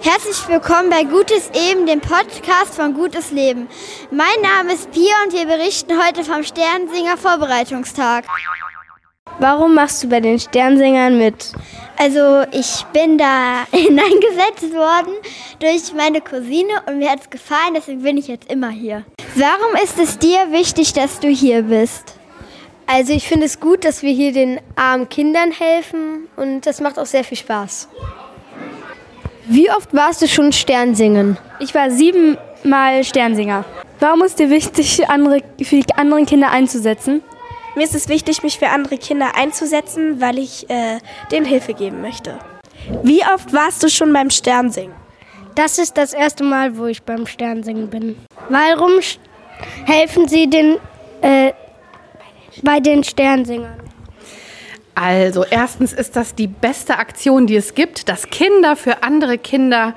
Herzlich willkommen bei Gutes Eben, dem Podcast von Gutes Leben. Mein Name ist Pia und wir berichten heute vom Sternsinger Vorbereitungstag. Warum machst du bei den Sternsingern mit? Also ich bin da hineingesetzt worden durch meine Cousine und mir hat es gefallen, deswegen bin ich jetzt immer hier. Warum ist es dir wichtig, dass du hier bist? Also ich finde es gut, dass wir hier den armen Kindern helfen und das macht auch sehr viel Spaß. Wie oft warst du schon Sternsingen? Ich war siebenmal Sternsinger. Warum ist dir wichtig, andere, für die anderen Kinder einzusetzen? Mir ist es wichtig, mich für andere Kinder einzusetzen, weil ich äh, denen Hilfe geben möchte. Wie oft warst du schon beim Sternsingen? Das ist das erste Mal, wo ich beim Sternsingen bin. Warum helfen Sie den, äh, bei den Sternsingern? Also erstens ist das die beste Aktion, die es gibt, dass Kinder für andere Kinder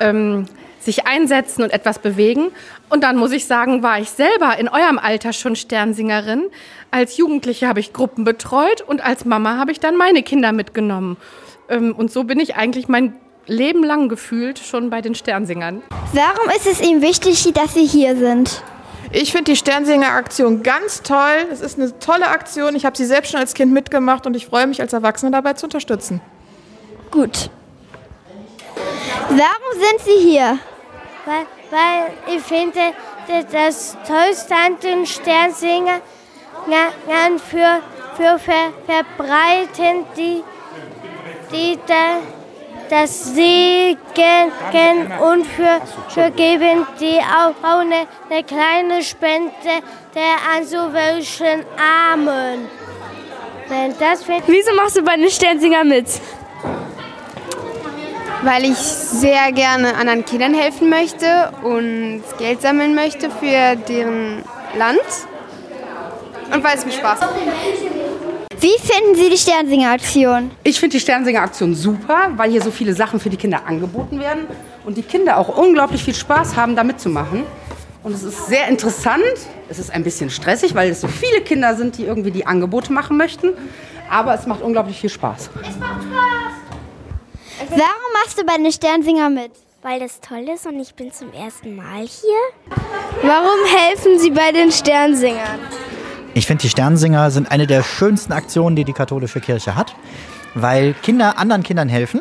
ähm, sich einsetzen und etwas bewegen. Und dann muss ich sagen, war ich selber in eurem Alter schon Sternsingerin. Als Jugendliche habe ich Gruppen betreut und als Mama habe ich dann meine Kinder mitgenommen. Ähm, und so bin ich eigentlich mein Leben lang gefühlt schon bei den Sternsingern. Warum ist es ihm wichtig, dass Sie hier sind? Ich finde die Sternsinger-Aktion ganz toll. Es ist eine tolle Aktion. Ich habe sie selbst schon als Kind mitgemacht und ich freue mich als Erwachsene dabei zu unterstützen. Gut. Warum sind Sie hier? Weil, weil ich finde, das Tollste an den Sternsingern für, für ver, verbreiten die, die da, das Segen und für, für geben die auch, eine, eine kleine Spende der an so welchen Armen. Wieso machst du bei den Sternsinger mit? Weil ich sehr gerne anderen Kindern helfen möchte und Geld sammeln möchte für deren Land. Und weil es mir Spaß macht. Wie finden Sie die Sternsinger-Aktion? Ich finde die Sternsinger-Aktion super, weil hier so viele Sachen für die Kinder angeboten werden und die Kinder auch unglaublich viel Spaß haben, da mitzumachen. Und es ist sehr interessant. Es ist ein bisschen stressig, weil es so viele Kinder sind, die irgendwie die Angebote machen möchten. Aber es macht unglaublich viel Spaß. Es macht Spaß. Warum machst du bei den Sternsinger mit? Weil das toll ist und ich bin zum ersten Mal hier. Warum helfen Sie bei den Sternsingern? Ich finde, die Sternsinger sind eine der schönsten Aktionen, die die katholische Kirche hat, weil Kinder anderen Kindern helfen.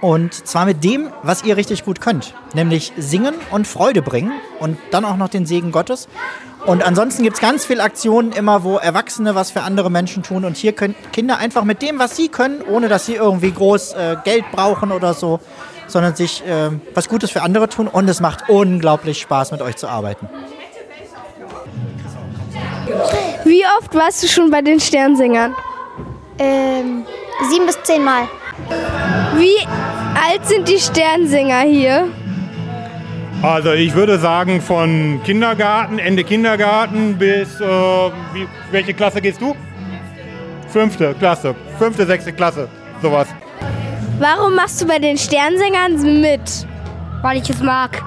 Und zwar mit dem, was ihr richtig gut könnt, nämlich singen und Freude bringen und dann auch noch den Segen Gottes. Und ansonsten gibt es ganz viele Aktionen immer, wo Erwachsene was für andere Menschen tun. Und hier können Kinder einfach mit dem, was sie können, ohne dass sie irgendwie groß äh, Geld brauchen oder so, sondern sich äh, was Gutes für andere tun. Und es macht unglaublich Spaß, mit euch zu arbeiten. Wie oft warst du schon bei den Sternsingern? Ähm, sieben bis zehn Mal. Wie alt sind die Sternsinger hier? Also ich würde sagen von Kindergarten, Ende Kindergarten bis, äh, wie, welche Klasse gehst du? Fünfte Klasse, fünfte, sechste Klasse, sowas. Warum machst du bei den Sternsingern mit? Weil ich es mag.